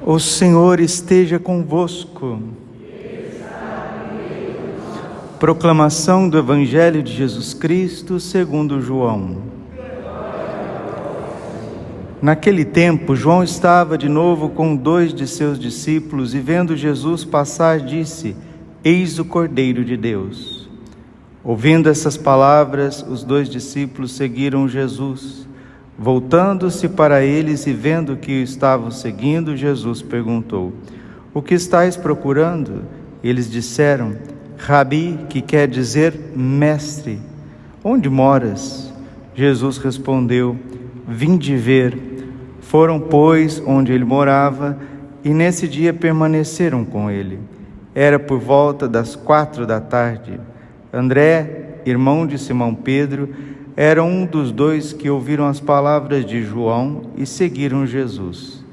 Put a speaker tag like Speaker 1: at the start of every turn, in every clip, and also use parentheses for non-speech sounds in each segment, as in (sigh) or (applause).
Speaker 1: O Senhor esteja convosco. Proclamação do Evangelho de Jesus Cristo segundo João. Naquele tempo, João estava de novo com dois de seus discípulos e, vendo Jesus passar, disse: Eis o Cordeiro de Deus. Ouvindo essas palavras, os dois discípulos seguiram Jesus. Voltando-se para eles e vendo que o estavam seguindo, Jesus perguntou: O que estáis procurando? Eles disseram: Rabi, que quer dizer mestre, onde moras? Jesus respondeu: Vinde ver. Foram, pois, onde ele morava, e nesse dia permaneceram com ele. Era por volta das quatro da tarde. André, irmão de Simão Pedro, era um dos dois que ouviram as palavras de João e seguiram Jesus.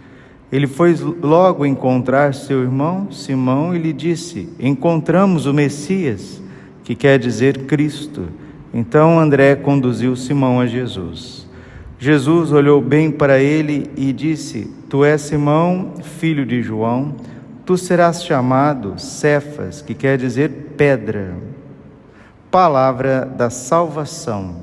Speaker 1: Ele foi logo encontrar seu irmão Simão e lhe disse: Encontramos o Messias, que quer dizer Cristo. Então André conduziu Simão a Jesus. Jesus olhou bem para ele e disse: Tu és Simão, filho de João, tu serás chamado Cefas, que quer dizer pedra. Palavra da salvação.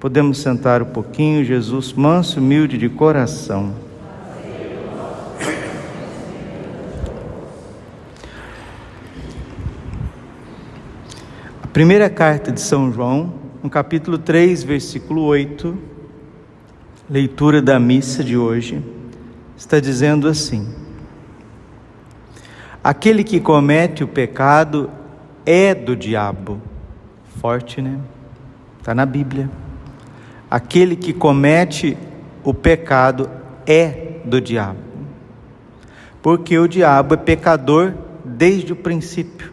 Speaker 1: Podemos sentar um pouquinho, Jesus, manso e humilde de coração. Primeira carta de São João, no capítulo 3, versículo 8, leitura da missa de hoje, está dizendo assim: Aquele que comete o pecado é do diabo. Forte, né? Está na Bíblia. Aquele que comete o pecado é do diabo. Porque o diabo é pecador desde o princípio.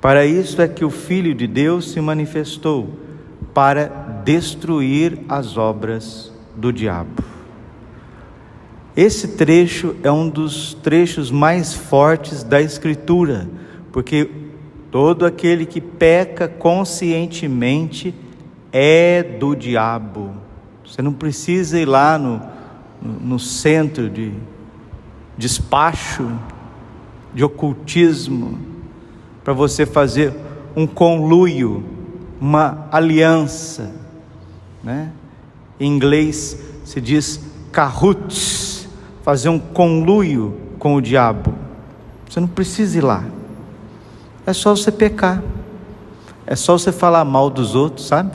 Speaker 1: Para isso é que o Filho de Deus se manifestou para destruir as obras do diabo. Esse trecho é um dos trechos mais fortes da Escritura, porque todo aquele que peca conscientemente é do diabo. Você não precisa ir lá no, no centro de despacho, de ocultismo, para você fazer um conluio, uma aliança, né? Em inglês se diz cahoots, fazer um conluio com o diabo. Você não precisa ir lá. É só você pecar. É só você falar mal dos outros, sabe?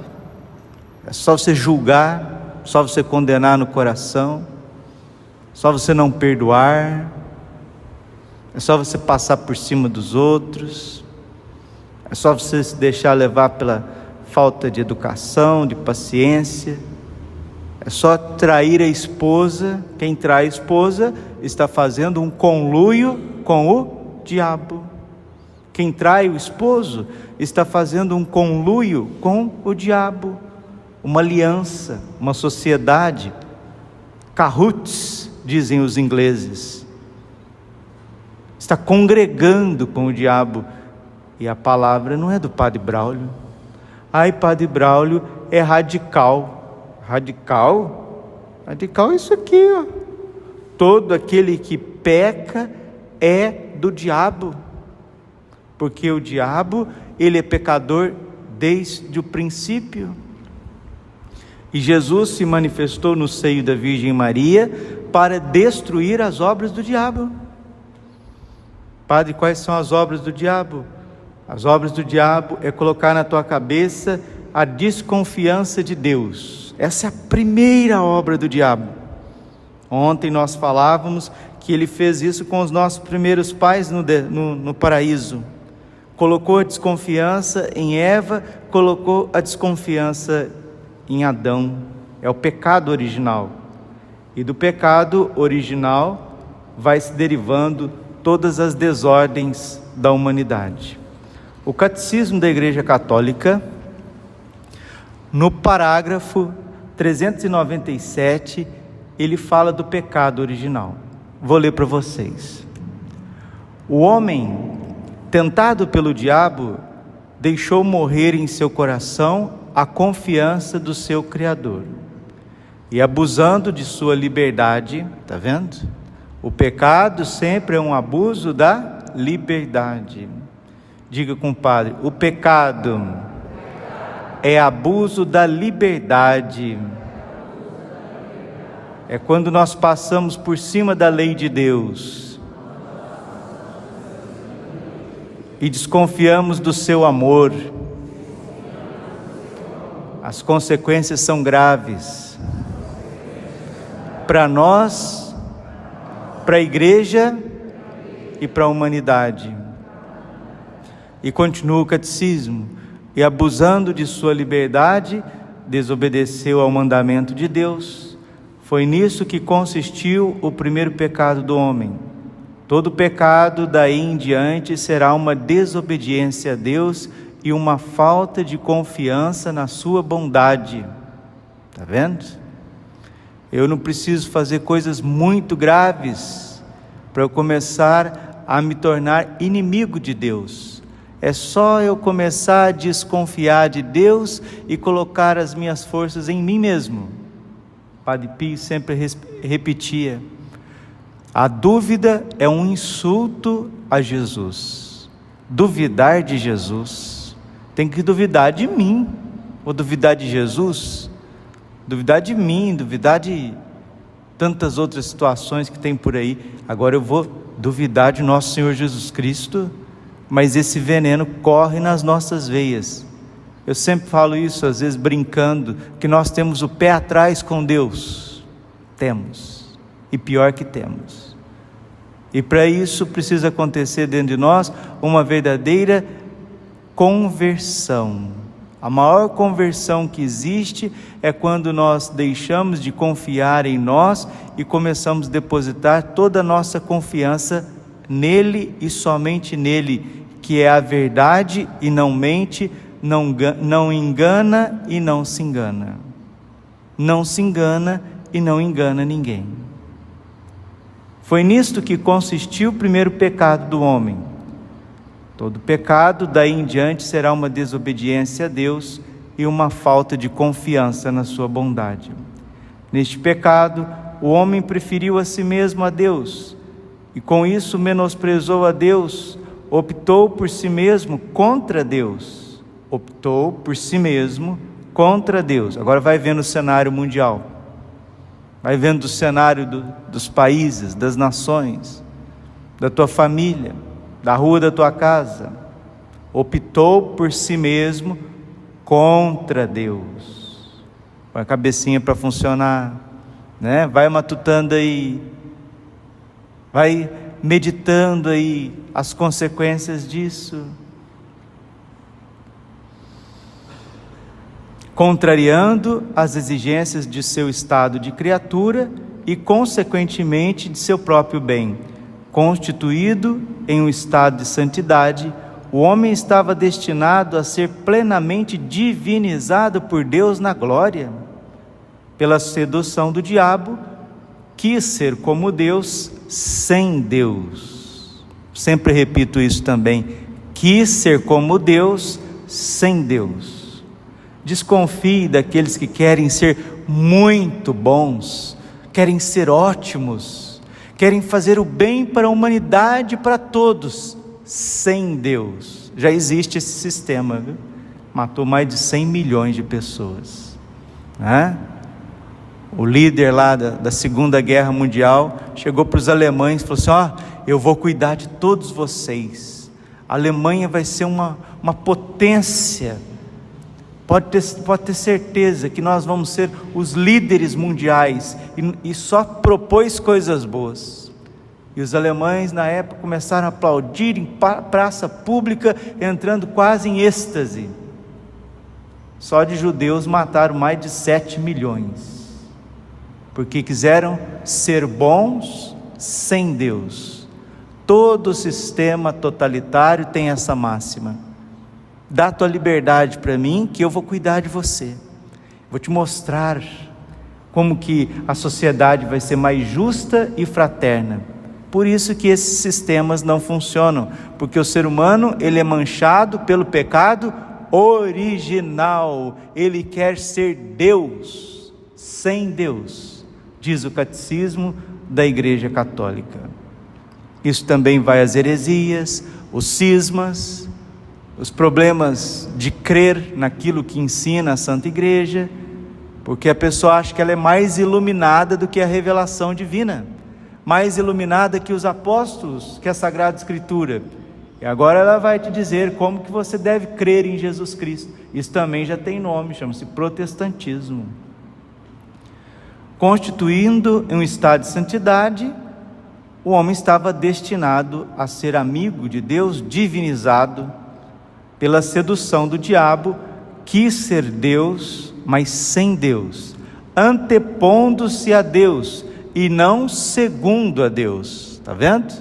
Speaker 1: É só você julgar, só você condenar no coração, só você não perdoar, é só você passar por cima dos outros, é só você se deixar levar pela falta de educação, de paciência. É só trair a esposa. Quem trai a esposa está fazendo um conluio com o diabo. Quem trai o esposo está fazendo um conluio com o diabo, uma aliança, uma sociedade. Cahoots, dizem os ingleses. Está congregando com o diabo e a palavra não é do Padre Braulio. Ai, Padre Braulio é radical. Radical? Radical é isso aqui, ó. Todo aquele que peca é do diabo. Porque o diabo, ele é pecador desde o princípio. E Jesus se manifestou no seio da Virgem Maria para destruir as obras do diabo. Padre, quais são as obras do diabo? As obras do diabo é colocar na tua cabeça a desconfiança de Deus. Essa é a primeira obra do diabo. Ontem nós falávamos que ele fez isso com os nossos primeiros pais no, no, no paraíso. Colocou a desconfiança em Eva, colocou a desconfiança em Adão. É o pecado original. E do pecado original vai se derivando todas as desordens da humanidade. O Catecismo da Igreja Católica, no parágrafo 397, ele fala do pecado original. Vou ler para vocês. O homem, tentado pelo diabo, deixou morrer em seu coração a confiança do seu Criador. E abusando de sua liberdade, tá vendo? O pecado sempre é um abuso da liberdade. Diga, compadre, o pecado é abuso da liberdade. É quando nós passamos por cima da lei de Deus e desconfiamos do seu amor. As consequências são graves. Para nós, para a igreja e para a humanidade. E continua o catecismo: e abusando de sua liberdade, desobedeceu ao mandamento de Deus. Foi nisso que consistiu o primeiro pecado do homem. Todo pecado daí em diante será uma desobediência a Deus e uma falta de confiança na sua bondade. Está vendo? Eu não preciso fazer coisas muito graves para eu começar a me tornar inimigo de Deus. É só eu começar a desconfiar de Deus e colocar as minhas forças em mim mesmo. Padre Pio sempre repetia: a dúvida é um insulto a Jesus. Duvidar de Jesus, tem que duvidar de mim, ou duvidar de Jesus, duvidar de mim, duvidar de tantas outras situações que tem por aí. Agora eu vou duvidar de nosso Senhor Jesus Cristo mas esse veneno corre nas nossas veias. Eu sempre falo isso, às vezes brincando, que nós temos o pé atrás com Deus. Temos. E pior que temos. E para isso precisa acontecer dentro de nós uma verdadeira conversão. A maior conversão que existe é quando nós deixamos de confiar em nós e começamos a depositar toda a nossa confiança nele e somente nele, que é a verdade e não mente, não, não engana e não se engana. Não se engana e não engana ninguém. Foi nisto que consistiu o primeiro pecado do homem. Todo pecado, daí em diante, será uma desobediência a Deus e uma falta de confiança na sua bondade. Neste pecado, o homem preferiu a si mesmo a Deus e com isso menosprezou a Deus optou por si mesmo contra Deus. Optou por si mesmo contra Deus. Agora vai vendo o cenário mundial. Vai vendo o cenário do, dos países, das nações, da tua família, da rua da tua casa. Optou por si mesmo contra Deus. Põe a cabecinha para funcionar, né? Vai matutando aí. Vai meditando aí as consequências disso. Contrariando as exigências de seu estado de criatura e, consequentemente, de seu próprio bem. Constituído em um estado de santidade, o homem estava destinado a ser plenamente divinizado por Deus na glória. Pela sedução do diabo, quis ser como Deus sem Deus. Sempre repito isso também. Quis ser como Deus sem Deus. Desconfie daqueles que querem ser muito bons, querem ser ótimos, querem fazer o bem para a humanidade, para todos, sem Deus. Já existe esse sistema, viu? matou mais de 100 milhões de pessoas. Né? o líder lá da, da Segunda Guerra Mundial, chegou para os alemães e falou assim: Ó, oh, eu vou cuidar de todos vocês. A Alemanha vai ser uma, uma potência. Pode ter, pode ter certeza que nós vamos ser os líderes mundiais. E, e só propôs coisas boas. E os alemães, na época, começaram a aplaudir em praça pública, entrando quase em êxtase. Só de judeus mataram mais de 7 milhões. porque quiseram ser bons sem Deus. Todo sistema totalitário tem essa máxima. Dá tua liberdade para mim, que eu vou cuidar de você. Vou te mostrar como que a sociedade vai ser mais justa e fraterna. Por isso que esses sistemas não funcionam, porque o ser humano, ele é manchado pelo pecado original. Ele quer ser Deus sem Deus, diz o catecismo da Igreja Católica. Isso também vai às heresias, os cismas, os problemas de crer naquilo que ensina a Santa Igreja, porque a pessoa acha que ela é mais iluminada do que a revelação divina, mais iluminada que os apóstolos, que a Sagrada Escritura. E agora ela vai te dizer como que você deve crer em Jesus Cristo. Isso também já tem nome, chama-se protestantismo. Constituindo um estado de santidade, o homem estava destinado a ser amigo de Deus, divinizado pela sedução do diabo, quis ser Deus, mas sem Deus, antepondo-se a Deus e não segundo a Deus. Está vendo?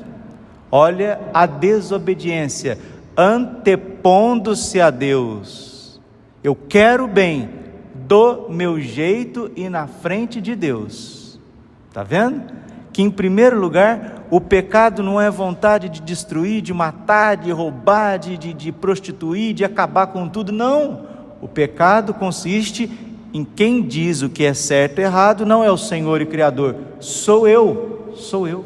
Speaker 1: Olha a desobediência, antepondo-se a Deus. Eu quero bem, do meu jeito e na frente de Deus. Está vendo? Que em primeiro lugar, o pecado não é vontade de destruir, de matar, de roubar, de, de, de prostituir, de acabar com tudo. Não. O pecado consiste em quem diz o que é certo e errado, não é o Senhor e Criador, sou eu, sou eu.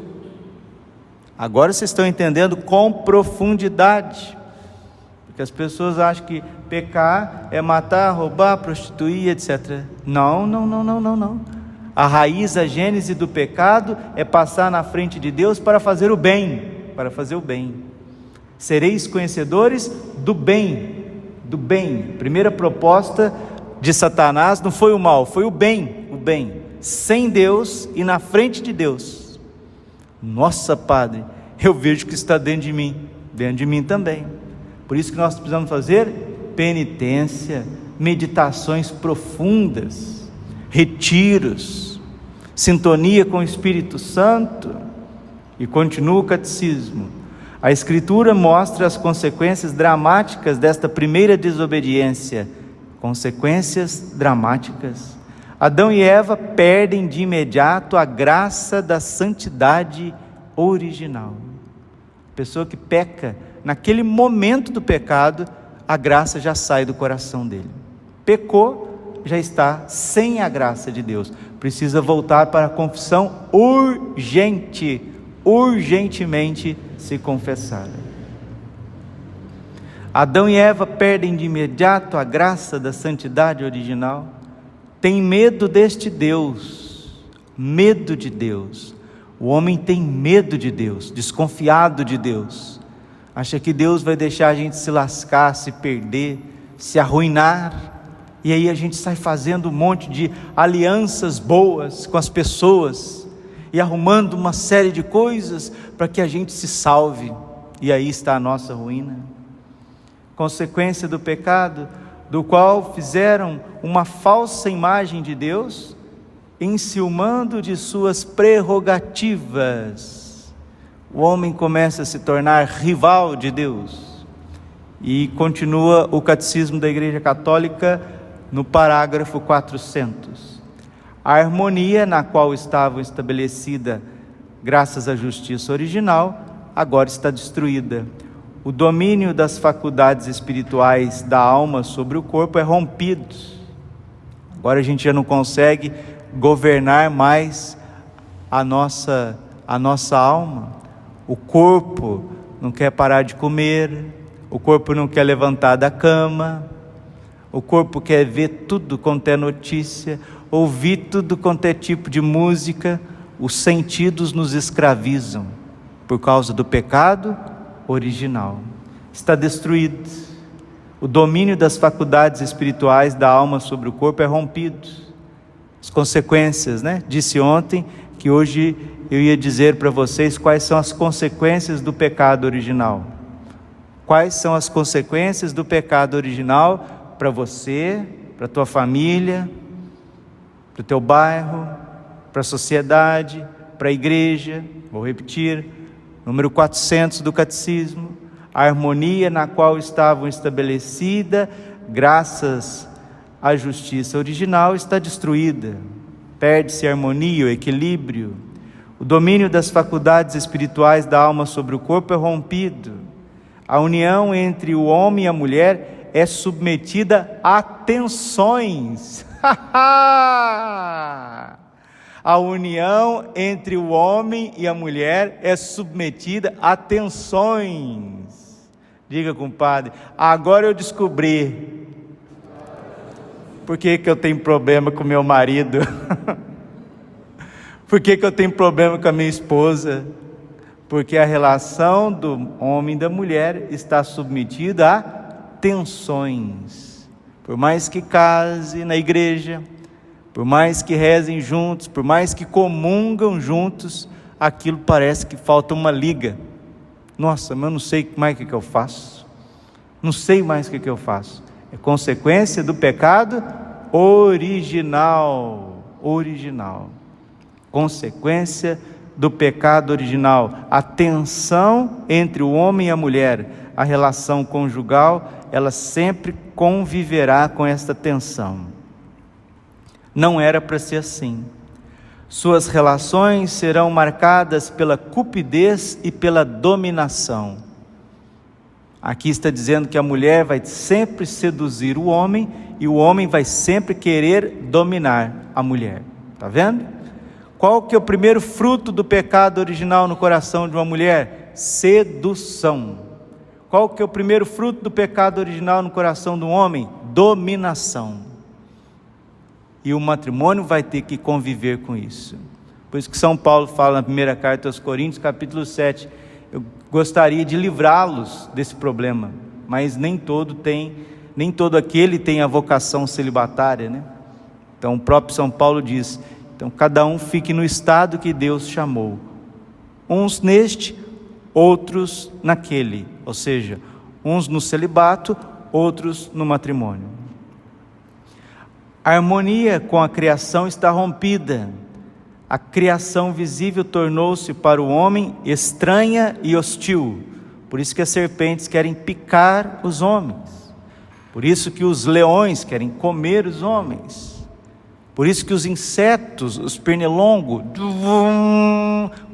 Speaker 1: Agora vocês estão entendendo com profundidade. Porque as pessoas acham que pecar é matar, roubar, prostituir, etc. Não, não, não, não, não, não. A raiz, a gênese do pecado é passar na frente de Deus para fazer o bem, para fazer o bem. Sereis conhecedores do bem, do bem. Primeira proposta de Satanás não foi o mal, foi o bem, o bem. Sem Deus e na frente de Deus. Nossa, Padre, eu vejo que está dentro de mim, dentro de mim também. Por isso que nós precisamos fazer penitência, meditações profundas, retiros, sintonia com o Espírito Santo. E continua o catecismo. A Escritura mostra as consequências dramáticas desta primeira desobediência. Consequências dramáticas. Adão e Eva perdem de imediato a graça da santidade original. A pessoa que peca, naquele momento do pecado, a graça já sai do coração dele. Pecou, já está sem a graça de Deus. Precisa voltar para a confissão urgente, urgentemente se confessar. Adão e Eva perdem de imediato a graça da santidade original tem medo deste Deus, medo de Deus. O homem tem medo de Deus, desconfiado de Deus, acha que Deus vai deixar a gente se lascar, se perder, se arruinar, e aí a gente sai fazendo um monte de alianças boas com as pessoas e arrumando uma série de coisas para que a gente se salve, e aí está a nossa ruína. Consequência do pecado, do qual fizeram uma falsa imagem de Deus, enciumando de suas prerrogativas. O homem começa a se tornar rival de Deus. E continua o catecismo da Igreja Católica no parágrafo 400. A harmonia na qual estavam estabelecida graças à justiça original agora está destruída o domínio das faculdades espirituais da alma sobre o corpo é rompido. Agora a gente já não consegue governar mais a nossa a nossa alma. O corpo não quer parar de comer, o corpo não quer levantar da cama, o corpo quer ver tudo quanto é notícia, ouvir tudo quanto é tipo de música. Os sentidos nos escravizam por causa do pecado original. Está destruído. O domínio das faculdades espirituais da alma sobre o corpo é rompido. As consequências, né? Disse ontem que hoje eu ia dizer para vocês quais são as consequências do pecado original. Quais são as consequências do pecado original para você, para tua família, para o teu bairro, para a sociedade, para a igreja. Vou repetir, número 400 do Catecismo. A harmonia na qual estavam estabelecida, graças à justiça original, está destruída. Perde-se a harmonia, o equilíbrio. O domínio das faculdades espirituais da alma sobre o corpo é rompido. A união entre o homem e a mulher é submetida a tensões. (laughs) a união entre o homem e a mulher é submetida a tensões. Diga, compadre, agora eu descobri por que, que eu tenho problema com meu marido. (laughs) por que, que eu tenho problema com a minha esposa? Porque a relação do homem e da mulher está submetida a tensões. Por mais que case na igreja, por mais que rezem juntos, por mais que comungam juntos, aquilo parece que falta uma liga. Nossa, mas eu não sei mais o que, eu faço. Não sei mais o que, que eu faço. É consequência do pecado original. Original. Consequência do pecado original. A tensão entre o homem e a mulher, a relação conjugal, ela sempre conviverá com esta tensão. Não era para ser assim. Suas relações serão marcadas pela cupidez e pela dominação. Aqui está dizendo que a mulher vai sempre seduzir o homem e o homem vai sempre querer dominar a mulher. Está vendo? Qual que é o primeiro fruto do pecado original no coração de uma mulher? Sedução. Qual que é o primeiro fruto do pecado original no coração do homem? Dominação e o matrimônio vai ter que conviver com isso. Por isso que São Paulo fala na primeira carta aos Coríntios, capítulo 7, eu gostaria de livrá-los desse problema, mas nem todo tem, nem todo aquele tem a vocação celibatária, né? Então o próprio São Paulo diz: então cada um fique no estado que Deus chamou. Uns neste, outros naquele, ou seja, uns no celibato, outros no matrimônio. A harmonia com a criação está rompida. A criação visível tornou-se para o homem estranha e hostil. Por isso que as serpentes querem picar os homens. Por isso que os leões querem comer os homens. Por isso que os insetos, os pernilongos,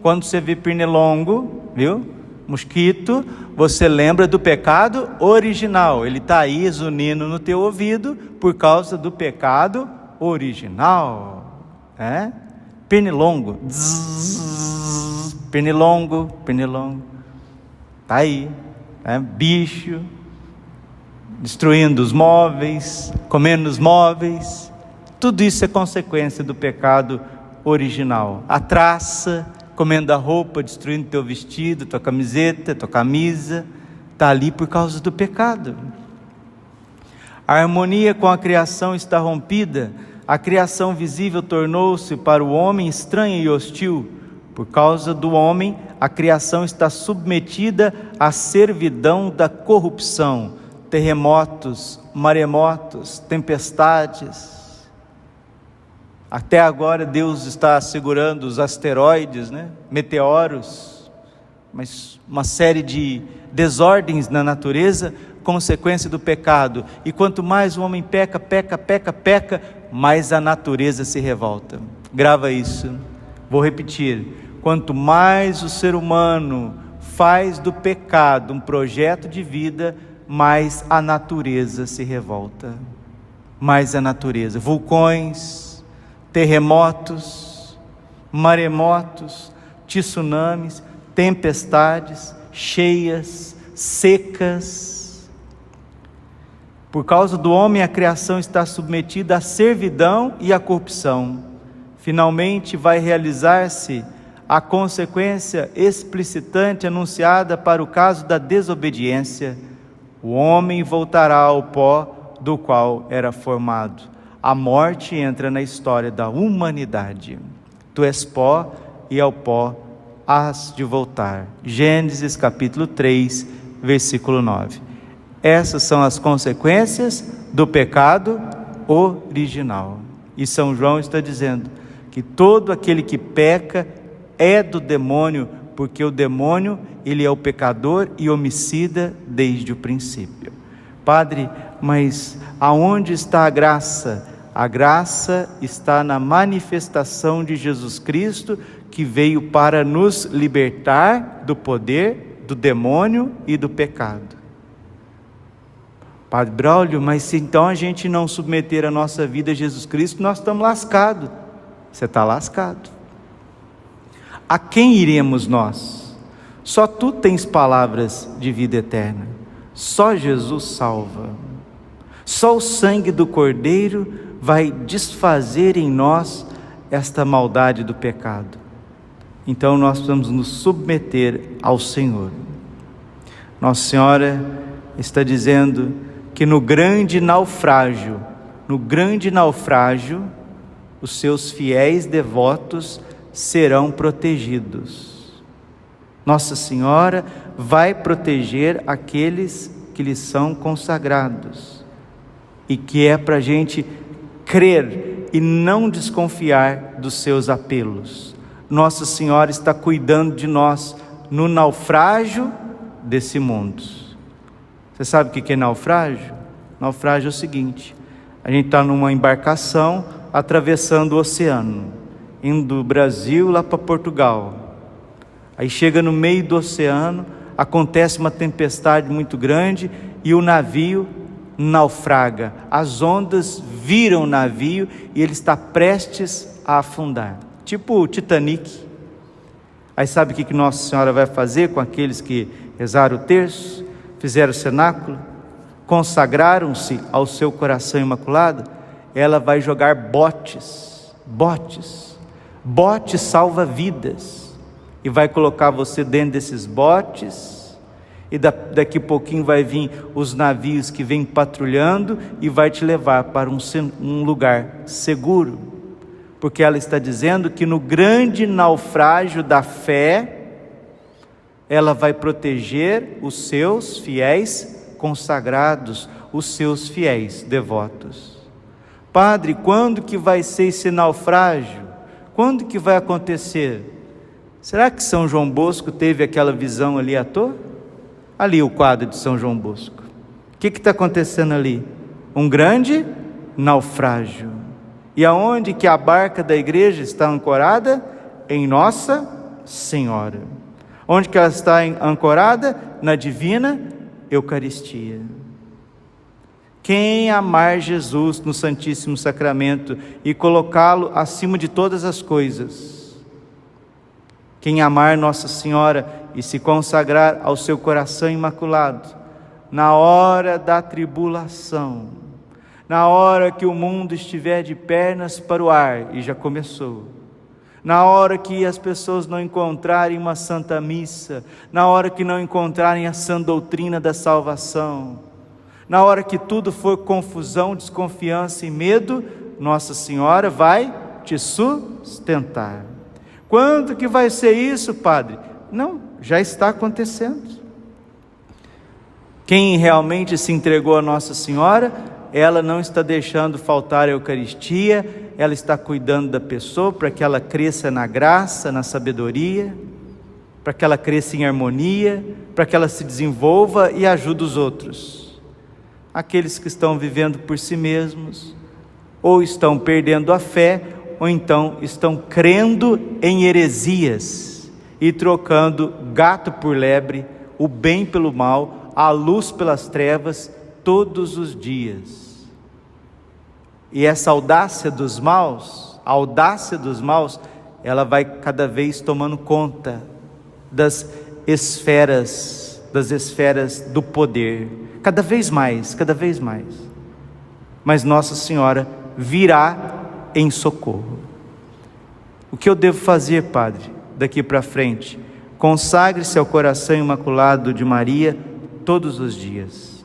Speaker 1: quando você vê pernilongo, viu? Mosquito, você lembra do pecado original. Ele está aí zunindo no teu ouvido por causa do pecado original. É? Pernilongo. Pernilongo, pernilongo. Está aí. É? Bicho. Destruindo os móveis, comendo os móveis. Tudo isso é consequência do pecado original. A traça comendo a roupa, destruindo teu vestido, tua camiseta, tua camisa, está ali por causa do pecado. A harmonia com a criação está rompida, a criação visível tornou-se para o homem estranha e hostil. Por causa do homem, a criação está submetida à servidão da corrupção, terremotos, maremotos, tempestades, até agora Deus está segurando os asteroides, né? meteoros, mas uma série de desordens na natureza, consequência do pecado. E quanto mais o homem peca, peca, peca, peca, mais a natureza se revolta. Grava isso. Vou repetir. Quanto mais o ser humano faz do pecado um projeto de vida, mais a natureza se revolta. Mais a natureza. Vulcões, terremotos, maremotos, tsunamis, tempestades, cheias, secas. Por causa do homem, a criação está submetida à servidão e à corrupção. Finalmente vai realizar-se a consequência explicitante anunciada para o caso da desobediência. O homem voltará ao pó do qual era formado a morte entra na história da humanidade. Tu és pó e ao pó has de voltar. Gênesis capítulo 3, versículo 9. Essas são as consequências do pecado original. E São João está dizendo que todo aquele que peca é do demônio, porque o demônio, ele é o pecador e homicida desde o princípio. Padre, mas aonde está a graça? A graça está na manifestação de Jesus Cristo, que veio para nos libertar do poder do demônio e do pecado. Padre Braulio, mas se então a gente não submeter a nossa vida a Jesus Cristo, nós estamos lascados. Você está lascado. A quem iremos nós? Só tu tens palavras de vida eterna. Só Jesus salva. Só o sangue do Cordeiro vai desfazer em nós esta maldade do pecado. Então nós precisamos nos submeter ao Senhor. Nossa Senhora está dizendo que no grande naufrágio, no grande naufrágio, os seus fiéis devotos serão protegidos. Nossa Senhora vai proteger aqueles que lhe são consagrados e que é para a gente crer e não desconfiar dos seus apelos. Nossa Senhora está cuidando de nós no naufrágio desse mundo. Você sabe o que é naufrágio? Naufrágio é o seguinte: a gente está numa embarcação atravessando o oceano, indo do Brasil lá para Portugal. Aí chega no meio do oceano, acontece uma tempestade muito grande e o navio naufraga. As ondas viram o navio e ele está prestes a afundar. Tipo o Titanic. Aí sabe o que Nossa Senhora vai fazer com aqueles que rezaram o terço, fizeram o cenáculo, consagraram-se ao seu coração imaculado? ela vai jogar botes, botes, botes salva vidas, e vai colocar você dentro desses botes, e daqui a pouquinho vai vir os navios que vêm patrulhando e vai te levar para um, lugar seguro, porque ela está dizendo que no grande naufrágio da fé, ela vai proteger os seus fiéis consagrados, os seus fiéis devotos. Padre, quando que vai ser esse naufrágio? Quando que vai acontecer? Será que São João Bosco teve aquela visão ali à toa? Ali o quadro de São João Bosco. O que está acontecendo ali? Um grande naufrágio. E aonde que a barca da igreja está ancorada? Em Nossa Senhora. Onde que ela está ancorada? Na divina Eucaristia. Quem amar Jesus no Santíssimo Sacramento e colocá-lo acima de todas as coisas, quem amar Nossa Senhora e se consagrar ao seu coração imaculado, na hora da tribulação, na hora que o mundo estiver de pernas para o ar, e já começou, na hora que as pessoas não encontrarem uma santa missa, na hora que não encontrarem a sã doutrina da salvação, na hora que tudo for confusão, desconfiança e medo, Nossa Senhora vai te sustentar. Quando que vai ser isso, Padre? Não, já está acontecendo. Quem realmente se entregou a Nossa Senhora, ela não está deixando faltar a Eucaristia, ela está cuidando da pessoa para que ela cresça na graça, na sabedoria, para que ela cresça em harmonia, para que ela se desenvolva e ajude os outros aqueles que estão vivendo por si mesmos, ou estão perdendo a fé, ou então estão crendo em heresias e trocando gato por lebre, o bem pelo mal, a luz pelas trevas, todos os dias. E essa audácia dos maus, a audácia dos maus, ela vai cada vez tomando conta das esferas, das esferas do poder cada vez mais, cada vez mais. Mas Nossa Senhora virá em socorro. O que eu devo fazer, Padre, daqui para frente? Consagre-se ao coração imaculado de Maria todos os dias.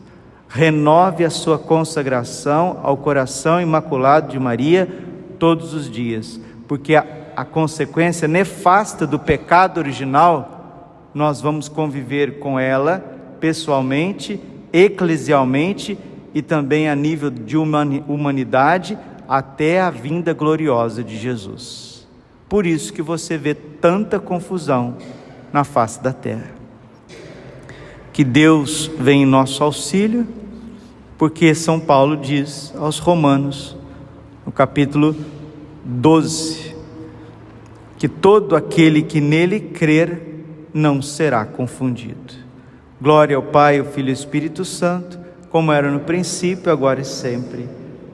Speaker 1: Renove a sua consagração ao coração imaculado de Maria todos os dias, porque a, a consequência nefasta do pecado original, nós vamos conviver com ela pessoalmente eclesialmente e também a nível de humanidade até a vinda gloriosa de Jesus. Por isso que você vê tanta confusão na face da terra. Que Deus vem em nosso auxílio, porque São Paulo diz aos Romanos, no capítulo 12, que todo aquele que nele crer não será confundido. Glória ao Pai, ao Filho e ao Espírito Santo, como era no princípio, agora e sempre.